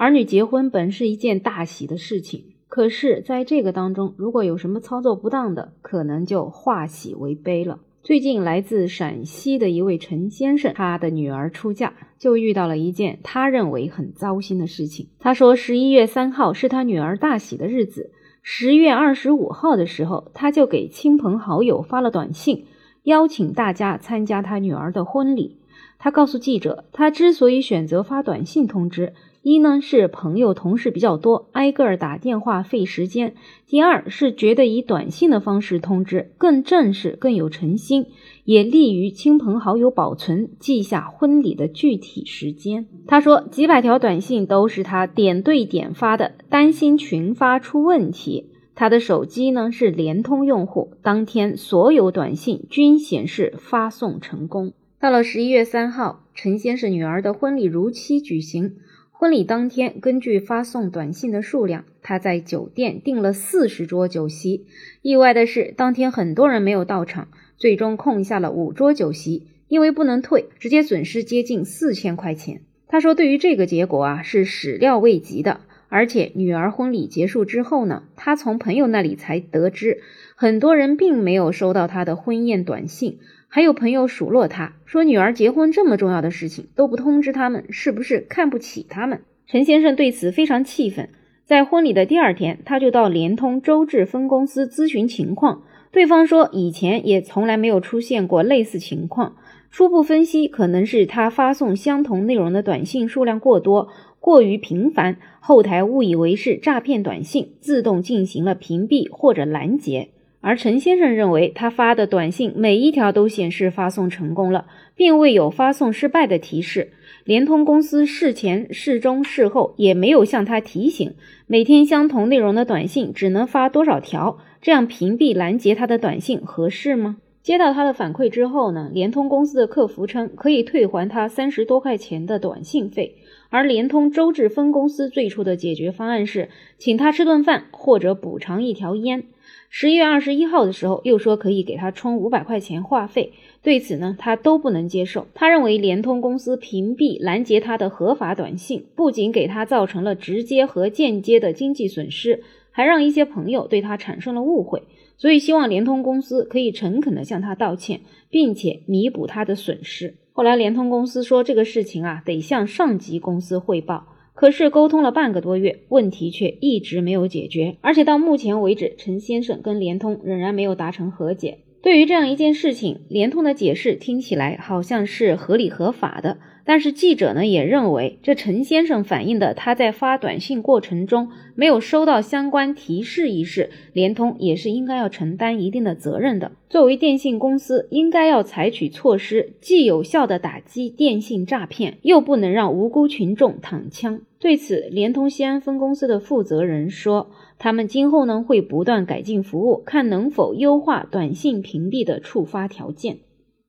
儿女结婚本是一件大喜的事情，可是在这个当中，如果有什么操作不当的，可能就化喜为悲了。最近，来自陕西的一位陈先生，他的女儿出嫁，就遇到了一件他认为很糟心的事情。他说，十一月三号是他女儿大喜的日子，十月二十五号的时候，他就给亲朋好友发了短信，邀请大家参加他女儿的婚礼。他告诉记者，他之所以选择发短信通知。一呢是朋友同事比较多，挨个儿打电话费时间；第二是觉得以短信的方式通知更正式、更有诚心，也利于亲朋好友保存记下婚礼的具体时间。他说，几百条短信都是他点对点发的，担心群发出问题。他的手机呢是联通用户，当天所有短信均显示发送成功。到了十一月三号，陈先生女儿的婚礼如期举行。婚礼当天，根据发送短信的数量，他在酒店订了四十桌酒席。意外的是，当天很多人没有到场，最终空下了五桌酒席。因为不能退，直接损失接近四千块钱。他说：“对于这个结果啊，是始料未及的。而且女儿婚礼结束之后呢，他从朋友那里才得知，很多人并没有收到他的婚宴短信。”还有朋友数落他，说女儿结婚这么重要的事情都不通知他们，是不是看不起他们？陈先生对此非常气愤。在婚礼的第二天，他就到联通周至分公司咨询情况，对方说以前也从来没有出现过类似情况。初步分析，可能是他发送相同内容的短信数量过多，过于频繁，后台误以为是诈骗短信，自动进行了屏蔽或者拦截。而陈先生认为，他发的短信每一条都显示发送成功了，并未有发送失败的提示。联通公司事前、事中、事后也没有向他提醒，每天相同内容的短信只能发多少条，这样屏蔽拦截他的短信合适吗？接到他的反馈之后呢，联通公司的客服称可以退还他三十多块钱的短信费，而联通周至分公司最初的解决方案是请他吃顿饭或者补偿一条烟。十一月二十一号的时候，又说可以给他充五百块钱话费，对此呢，他都不能接受。他认为联通公司屏蔽拦截他的合法短信，不仅给他造成了直接和间接的经济损失，还让一些朋友对他产生了误会。所以希望联通公司可以诚恳地向他道歉，并且弥补他的损失。后来联通公司说这个事情啊，得向上级公司汇报。可是沟通了半个多月，问题却一直没有解决，而且到目前为止，陈先生跟联通仍然没有达成和解。对于这样一件事情，联通的解释听起来好像是合理合法的。但是记者呢也认为，这陈先生反映的他在发短信过程中没有收到相关提示一事，联通也是应该要承担一定的责任的。作为电信公司，应该要采取措施，既有效的打击电信诈骗，又不能让无辜群众躺枪。对此，联通西安分公司的负责人说，他们今后呢会不断改进服务，看能否优化短信屏蔽的触发条件。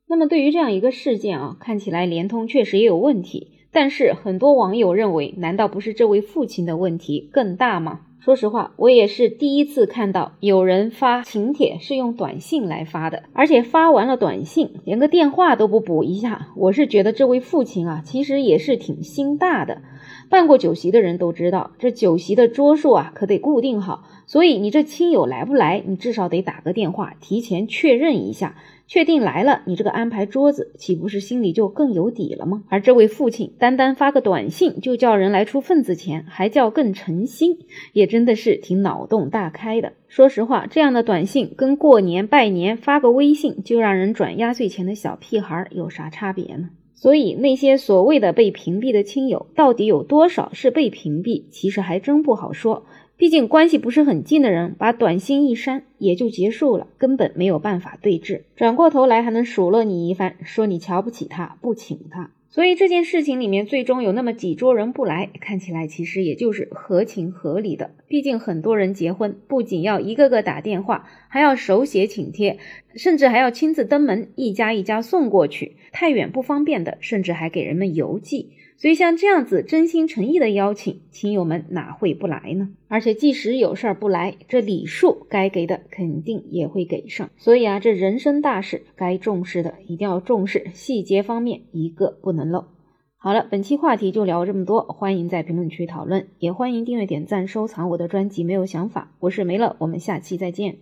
那么对于这样一个事件啊，看起来联通确实也有问题，但是很多网友认为，难道不是这位父亲的问题更大吗？说实话，我也是第一次看到有人发请帖是用短信来发的，而且发完了短信连个电话都不补一下。我是觉得这位父亲啊，其实也是挺心大的。办过酒席的人都知道，这酒席的桌数啊，可得固定好，所以你这亲友来不来，你至少得打个电话提前确认一下。确定来了，你这个安排桌子岂不是心里就更有底了吗？而这位父亲单单发个短信就叫人来出份子钱，还叫更诚心，也真的是挺脑洞大开的。说实话，这样的短信跟过年拜年发个微信就让人转压岁钱的小屁孩有啥差别呢？所以那些所谓的被屏蔽的亲友，到底有多少是被屏蔽，其实还真不好说。毕竟关系不是很近的人，把短信一删也就结束了，根本没有办法对峙。转过头来还能数落你一番，说你瞧不起他，不请他。所以这件事情里面，最终有那么几桌人不来，看起来其实也就是合情合理的。毕竟很多人结婚，不仅要一个个打电话，还要手写请帖，甚至还要亲自登门，一家一家送过去。太远不方便的，甚至还给人们邮寄。所以像这样子真心诚意的邀请，亲友们哪会不来呢？而且即使有事儿不来，这礼数该给的肯定也会给上。所以啊，这人生大事该重视的一定要重视，细节方面一个不能漏。好了，本期话题就聊这么多，欢迎在评论区讨论，也欢迎订阅、点赞、收藏我的专辑。没有想法，我是梅乐，我们下期再见。